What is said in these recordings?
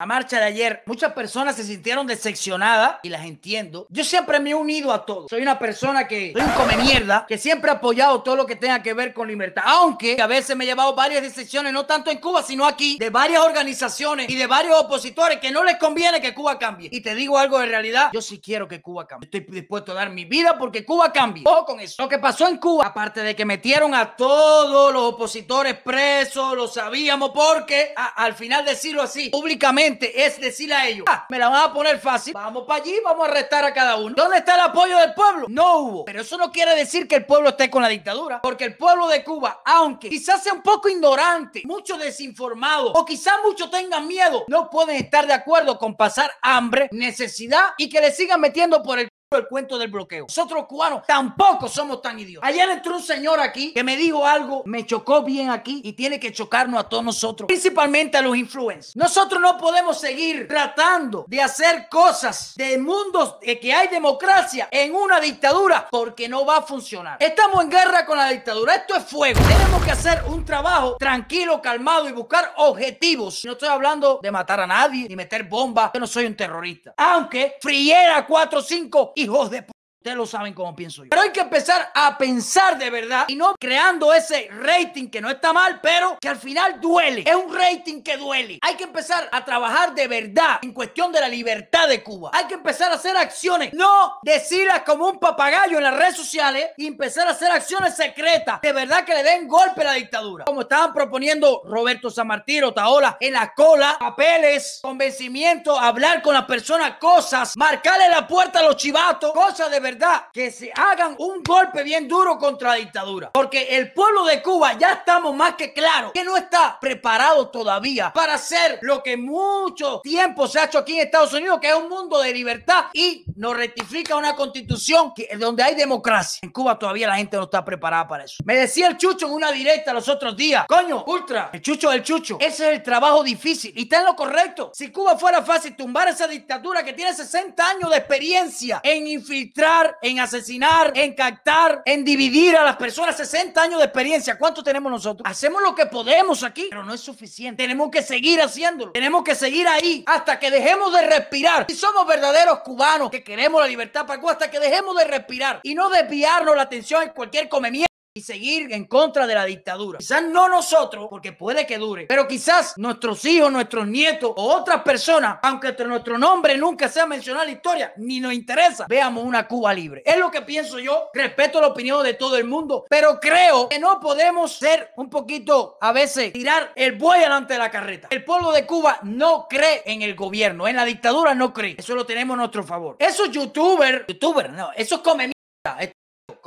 La marcha de ayer, muchas personas se sintieron decepcionadas y las entiendo. Yo siempre me he unido a todo. Soy una persona que soy un come mierda, que siempre ha apoyado todo lo que tenga que ver con libertad. Aunque a veces me he llevado varias decepciones, no tanto en Cuba, sino aquí, de varias organizaciones y de varios opositores que no les conviene que Cuba cambie. Y te digo algo de realidad, yo sí quiero que Cuba cambie. Estoy dispuesto a dar mi vida porque Cuba cambie. Ojo con eso. Lo que pasó en Cuba, aparte de que metieron a todos los opositores presos, lo sabíamos porque al final decirlo así, públicamente, es decirle a ellos, ah, me la van a poner fácil, vamos para allí, vamos a arrestar a cada uno. ¿Dónde está el apoyo del pueblo? No hubo. Pero eso no quiere decir que el pueblo esté con la dictadura, porque el pueblo de Cuba, aunque quizás sea un poco ignorante, mucho desinformado o quizás muchos tengan miedo, no pueden estar de acuerdo con pasar hambre, necesidad y que le sigan metiendo por el el cuento del bloqueo. Nosotros cubanos tampoco somos tan idiotas. Ayer entró un señor aquí que me dijo algo, me chocó bien aquí y tiene que chocarnos a todos nosotros, principalmente a los influencers. Nosotros no podemos seguir tratando de hacer cosas de mundos de que hay democracia en una dictadura porque no va a funcionar. Estamos en guerra con la dictadura. Esto es fuego. Tenemos que hacer un trabajo tranquilo, calmado y buscar objetivos. No estoy hablando de matar a nadie ni meter bombas. Yo no soy un terrorista. Aunque friera 4 o 5 hijos de Ustedes lo saben cómo pienso yo. Pero hay que empezar a pensar de verdad y no creando ese rating que no está mal, pero que al final duele. Es un rating que duele. Hay que empezar a trabajar de verdad en cuestión de la libertad de Cuba. Hay que empezar a hacer acciones, no decirlas como un papagayo en las redes sociales y empezar a hacer acciones secretas. De verdad que le den golpe a la dictadura. Como estaban proponiendo Roberto Samartiro, Taola, en la cola, papeles, convencimiento, hablar con las personas, cosas, marcarle la puerta a los chivatos, cosas de verdad verdad que se hagan un golpe bien duro contra la dictadura. Porque el pueblo de Cuba ya estamos más que claro que no está preparado todavía para hacer lo que mucho tiempo se ha hecho aquí en Estados Unidos, que es un mundo de libertad y nos rectifica una constitución que, donde hay democracia. En Cuba todavía la gente no está preparada para eso. Me decía el Chucho en una directa los otros días, coño, ultra, el Chucho del Chucho, ese es el trabajo difícil y está en lo correcto. Si Cuba fuera fácil tumbar esa dictadura que tiene 60 años de experiencia en infiltrar en asesinar, en captar, en dividir a las personas. 60 años de experiencia. ¿Cuánto tenemos nosotros? Hacemos lo que podemos aquí, pero no es suficiente. Tenemos que seguir haciéndolo. Tenemos que seguir ahí hasta que dejemos de respirar. Si somos verdaderos cubanos que queremos la libertad para Cuba, hasta que dejemos de respirar y no desviarnos la atención en cualquier comemiento y seguir en contra de la dictadura. Quizás no nosotros, porque puede que dure, pero quizás nuestros hijos, nuestros nietos o otras personas, aunque nuestro nombre nunca sea mencionado en la historia, ni nos interesa, veamos una Cuba libre. Es lo que pienso yo, respeto la opinión de todo el mundo, pero creo que no podemos ser un poquito, a veces, tirar el buey delante de la carreta. El pueblo de Cuba no cree en el gobierno, en la dictadura no cree. Eso lo tenemos a nuestro favor. Esos youtubers, youtubers, no, esos comen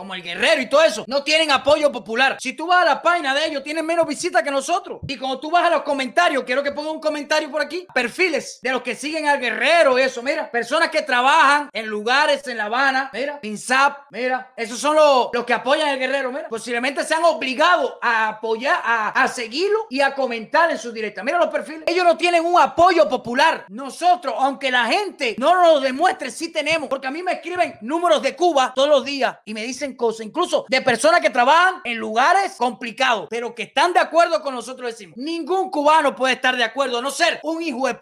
como el guerrero y todo eso, no tienen apoyo popular. Si tú vas a la página de ellos, tienen menos visitas que nosotros. Y cuando tú vas a los comentarios, quiero que ponga un comentario por aquí, perfiles de los que siguen al guerrero, eso, mira, personas que trabajan en lugares en La Habana, mira, PINSAP, mira, esos son los, los que apoyan al guerrero, mira, posiblemente se han obligado a apoyar, a, a seguirlo y a comentar en su directa. Mira los perfiles, ellos no tienen un apoyo popular. Nosotros, aunque la gente no nos lo demuestre, sí tenemos, porque a mí me escriben números de Cuba todos los días y me dicen cosas, incluso de personas que trabajan en lugares complicados, pero que están de acuerdo con nosotros decimos. Ningún cubano puede estar de acuerdo, no ser un hijo de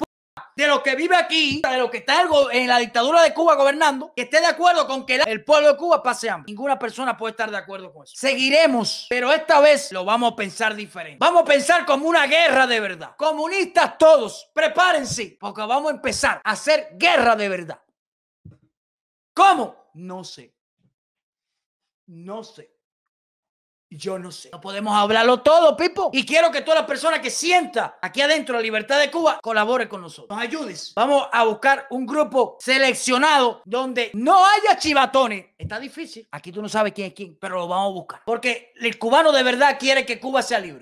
de lo que vive aquí, de lo que está en la dictadura de Cuba gobernando, que esté de acuerdo con que el pueblo de Cuba pase hambre. Ninguna persona puede estar de acuerdo con eso. Seguiremos, pero esta vez lo vamos a pensar diferente. Vamos a pensar como una guerra de verdad. Comunistas todos, prepárense, porque vamos a empezar a hacer guerra de verdad. ¿Cómo? No sé. No sé. Yo no sé. No podemos hablarlo todo, Pipo. Y quiero que toda la persona que sienta aquí adentro la libertad de Cuba colabore con nosotros. Nos ayudes. Vamos a buscar un grupo seleccionado donde no haya chivatones. Está difícil. Aquí tú no sabes quién es quién, pero lo vamos a buscar. Porque el cubano de verdad quiere que Cuba sea libre.